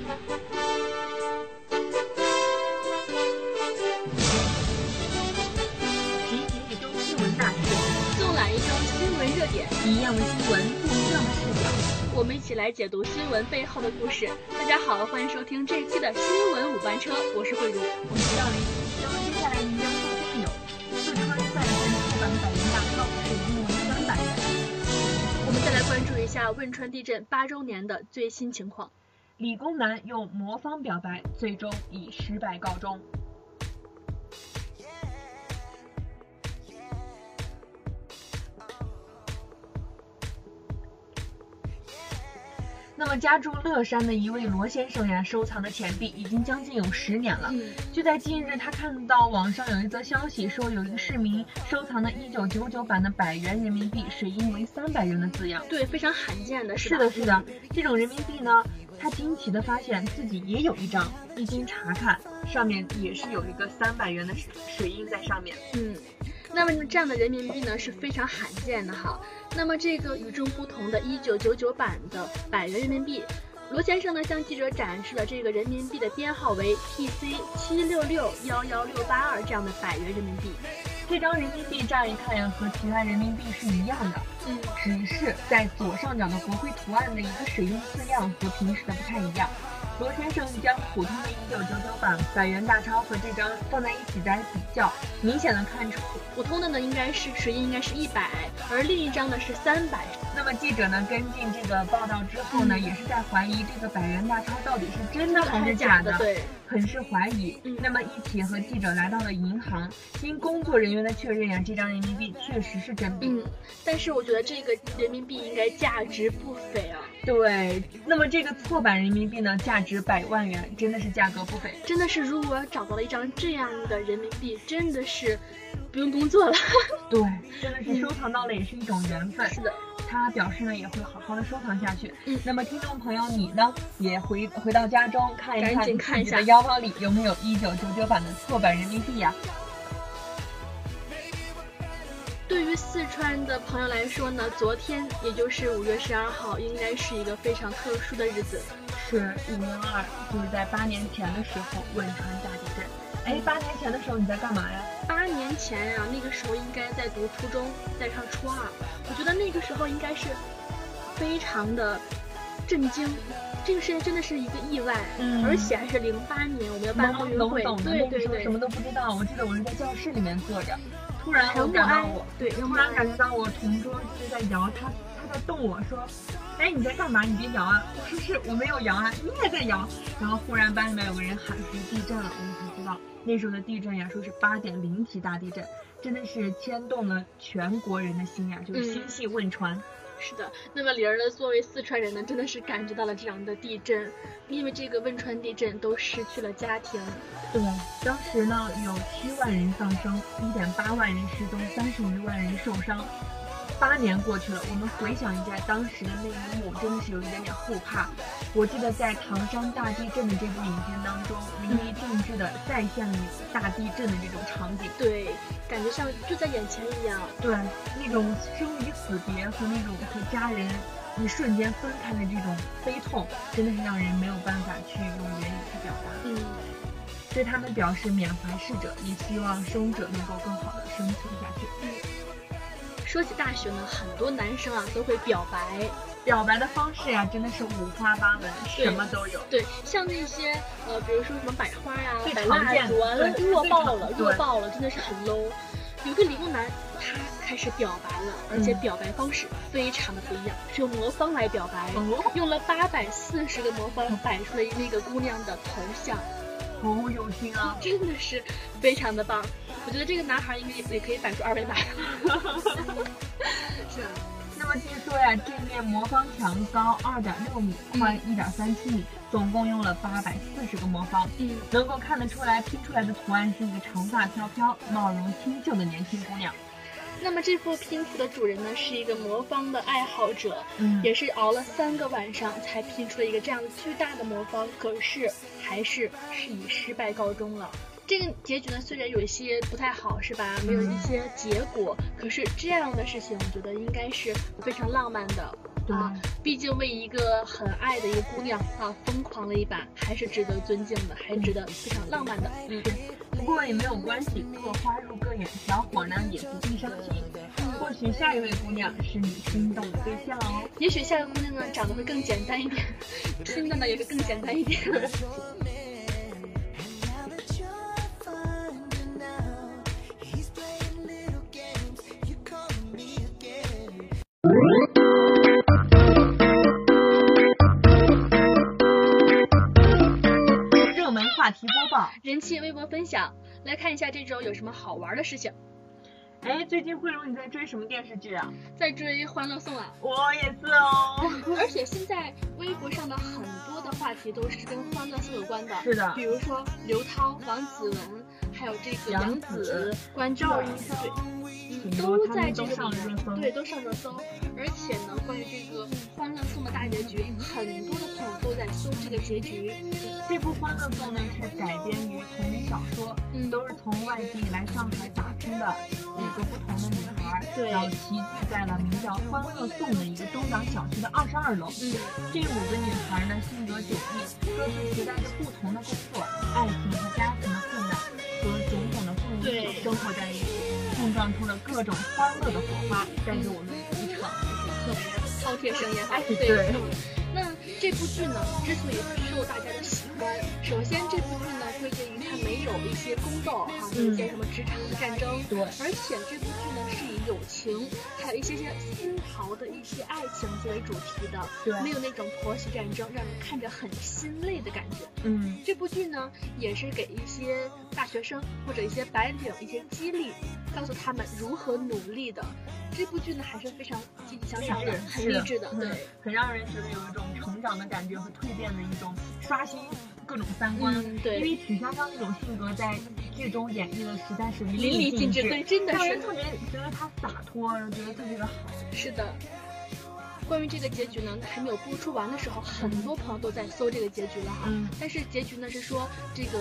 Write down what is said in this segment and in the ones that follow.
集结一周新闻大事，纵览一周新闻热点，一样的新闻，不一样的视角。我们一起来解读新闻背后的故事。大家好，欢迎收听这一期的新闻五班车，我是慧茹。我是赵琳。那么接下来您将收听的有：四川再现出版百元大钞是因为三百元，我们再来关注一下汶川地震八周年的最新情况。理工男用魔方表白，最终以失败告终。那么家住乐山的一位罗先生呀，收藏的钱币已经将近有十年了。嗯，就在近日，他看到网上有一则消息，说有一个市民收藏的1999版的百元人民币，水印为三百元的字样。对，非常罕见的是？是的，是的，这种人民币呢，他惊奇的发现自己也有一张，一经查看，上面也是有一个三百元的水水印在上面。嗯，那么这样的人民币呢是非常罕见的哈。那么这个与众不同的1999版的百元人民币，罗先生呢向记者展示了这个人民币的编号为 PC 七六六幺幺六八二这样的百元人民币。这张人民币乍一看呀，和其他人民币是一样的，嗯，只是在左上角的国徽图案的一个使用字样和平时的不太一样。罗先生将普通的1999版百元大钞和这张放在一起来比较，明显的看出普通的呢应该是水印应该是一百，而另一张呢是三百。那么记者呢跟进这个报道之后呢，嗯也是在怀疑这个百元大钞到底是真的还是假的，对，很是怀疑。嗯那么一起和记者来到了银行，经工作人员的确认呀，这张人民币确实是真币。嗯，但是我觉得这个人民币应该价值不菲啊，对，那么这个错版人民币呢，价值百万元，真的是价格不菲。真的是如果找到了一张这样的人民币，真的是不用工作了。对，真的是 收藏到了也是一种缘分。是的，他表示呢也会好好的收藏下去。嗯那么听众朋友你呢，也回回到家中看一赶看紧看一下自己的腰包里有没有一九九九版的错版人民币呀、对于四川的朋友来说呢，昨天也就是五月十二号，应该是一个非常特殊的日子。是五幺二，就是在八年前的时候汶川大地震。哎，八年前的时候你在干嘛呀？八年前呀、那个时候应该在读初中，在上初二。我觉得那个时候应该是非常的震惊，这个事情真的是一个意外，嗯而且还是零八年我们要办奥懵运会，对对对什，么都不知道。我记得我是在教室里面坐着，突然我感到我，对，突然感觉到我同桌就在摇，他他在动我说，哎你在干嘛？你别摇啊！我说是我没有摇啊，你也在摇。然后忽然班里面有个人喊出地震了，我们才知道那时候的地震呀，说是八点零级大地震，真的是牵动了全国人的心呀，就是心系汶川。是的，那么玲儿呢，作为四川人呢，真的是感觉到了这样的地震，因为这个汶川地震都失去了家庭。对，当时呢有七万人丧生，一点八万人失踪，三十余万人受伤。八年过去了，我们回想一下当时的那一幕，真的是有一点点后怕。我记得在唐山大地震的这部影片当中，淋漓尽致的再现了大地震的这种场景。对，感觉像就在眼前一样。对，那种生离死别和那种和家人一瞬间分开的这种悲痛，真的是让人没有办法去用言语去表达。嗯，对他们表示缅怀逝者，也希望生者能够更好的生存下去。说起大学呢，很多男生啊都会表白。表白的方式呀，真的是五花八门，什么都有。对，像那些呃，比如说什么百花呀、最摆常见蜡烛啊，弱爆了，弱爆了，真的是很 low。有个理工男，他开始表白了，而且嗯表白方式非常的不一样，是用魔方来表白，哦，用了八百四十个魔方摆出了那个姑娘的头像，好有心啊！真的是非常的棒。我觉得这个男孩应该也可以摆出二维码。是啊，那么据说呀，这面魔方墙高二点六米，宽一点三七米，总共用了八百四十个魔方。嗯，能够看得出来，拼出来的图案是一个长发飘飘、貌容清秀的年轻姑娘。那么这副拼图的主人呢，是一个魔方的爱好者，嗯也是熬了三个晚上才拼出了一个这样巨大的魔方，可是还是是以失败告终了。这个结局呢，虽然有一些不太好，是吧？没有一些结果，可是这样的事情，我觉得应该是非常浪漫的。啊。毕竟为一个很爱的一个姑娘啊，疯狂了一把，还是值得尊敬的，还值得非常浪漫的。嗯，不过也没有关系，各花入各眼，小伙呢也不必伤心。或许下一位姑娘是你心动的对象哦。也许下一位姑娘呢长得会更简单一点，听的呢也会更简单一点。人气微博分享，来看一下这周有什么好玩的事情。哎，最近慧茹你在追什么电视剧啊？在追《欢乐颂》啊。我也是哦。而且现在微博上的很多的话题都是跟《欢乐颂》有关的。是的。比如说刘涛、王子文，还有这个杨紫、关之琳，对，都在这个里面，对，都上热搜。而且呢，关于这个《欢乐颂》的大结局，很多的朋友都在搜这个结局。这部《欢乐颂》呢是改编于同名小说，嗯，都是从外地来上海打拼的。五个不同的女孩，然后齐聚在了名叫欢乐颂的一个中档小区的二十二楼。嗯，这五个女孩呢，性格迥异，各自携带着不同的工作、爱情和家庭生活在一起，碰撞出了各种欢乐的火花，带给我们一场特别饕餮盛宴。哎，对。那这部剧呢，之所以受大家的喜欢，首先这部剧呢，归结于他没有一些宫斗哈，一些什么职场的战争，对，而且这部剧呢是以友情，还有一些些丝毫的一些爱情作为主题的，对，没有那种婆媳战争，让人看着很心累的感觉。嗯，这部剧呢也是给一些大学生或者一些白领一些激励，告诉他们如何努力的。这部剧呢还是非常积极向上的，很励志的，对，很让人觉得有一种成长的感觉和蜕变的一种刷新各种三观。对，因为曲筱绡那种性格在剧中演绎的实在是淋漓尽致，对，真的是让人特别觉得她洒脱，觉得特别的好。是的。关于这个结局呢，还没有播出完的时候，很多朋友都在搜这个结局了哈。嗯。但是结局呢是说，这个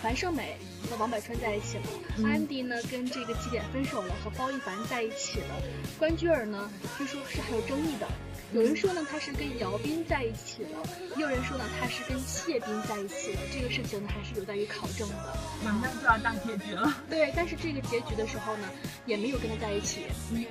樊胜美和王柏川在一起了，安迪呢跟这个起点分手了，和包奕凡在一起了。关雎尔呢，据说是还有争议的。有人说呢，他是跟姚斌在一起了；也有人说呢，他是跟谢斌在一起了。这个事情呢，还是有待于考证的。马上就要大结局了。对，但是这个结局的时候呢，也没有跟他在一起。嗯。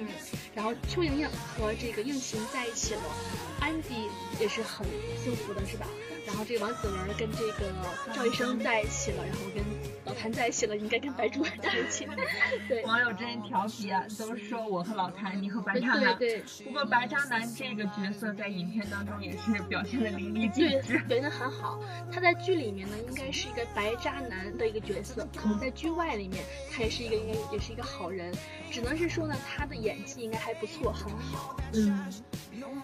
然后邱莹莹和这个应勤在一起了，安迪也是很幸福的，是吧？然后这个王子文跟这个赵医生在一起了，然后跟老谭在一起了，应该跟白主任在一起。对，网友真调皮啊，都说我和老谭，你和白渣男。对。不过白渣男这个角色在影片当中也是表现的淋漓尽致，表现的很好。他在剧里面呢，应该是一个白渣男的一个角色，可能在剧外里面他也是一个应该也是一个好人，只能是说呢，他的演技应该还不错，很好。嗯。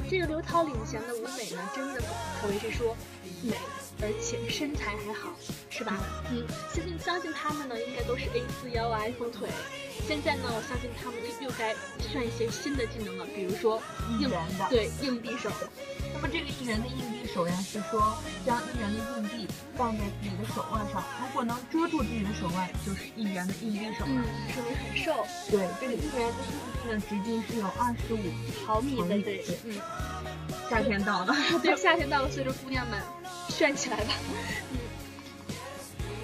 这个刘涛领衔的舞美呢，真的可谓是说。美，而且身材还好，是吧？嗯，相信相信他们呢，应该都是 A 四腰啊，iPhone 腿。现在呢，我相信他们又该炫一些新的技能了，比如说硬的，对，硬币手。那么这个艺人的硬币手呀，是说将一元的硬币放在自己的手腕上，如果能遮住自己的手腕，就是一元的硬币手了。嗯，说明很瘦。对，这个一元的硬币呢，直径是有二十五毫米的，对，嗯。夏天到了，对，夏天到了，随着姑娘们炫起来吧。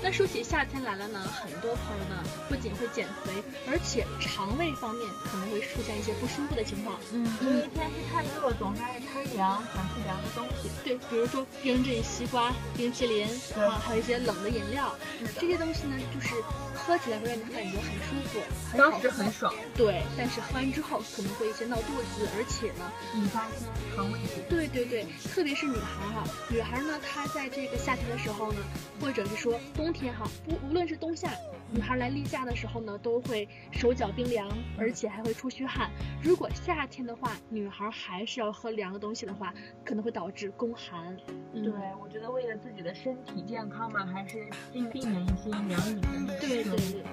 嗯，那说起夏天来了呢，很多朋友呢不仅会减肥，而且肠胃方面可能会出现一些不舒服的情况。嗯，因为天气太热，总是爱贪凉，想吃凉的东西。对，比如说冰镇西瓜、冰淇淋啊，还有一些冷的饮料，这些东西呢，就是喝起来会让你感觉很舒服，当时很爽。对，但是喝完之后可能会一些闹肚子，而且呢引发一些肠胃。对对对，特别是女孩哈，女孩呢，她在这个夏天的时候呢，或者是说冬。天哈，不无论是冬夏，女孩来例假的时候呢，都会手脚冰凉，而且还会出虚汗。如果夏天的话，女孩还是要喝凉的东西的话，可能会导致宫寒。对，我觉得为了自己的身体健康嘛，还是尽避免一些凉饮的。对对对。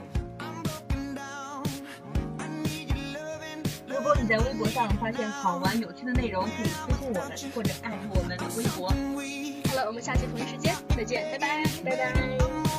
如果你在微博上发现好玩有趣的内容，可以私信我们或者艾特我们微博。好了，我们下期同一时间再见，拜拜，拜拜。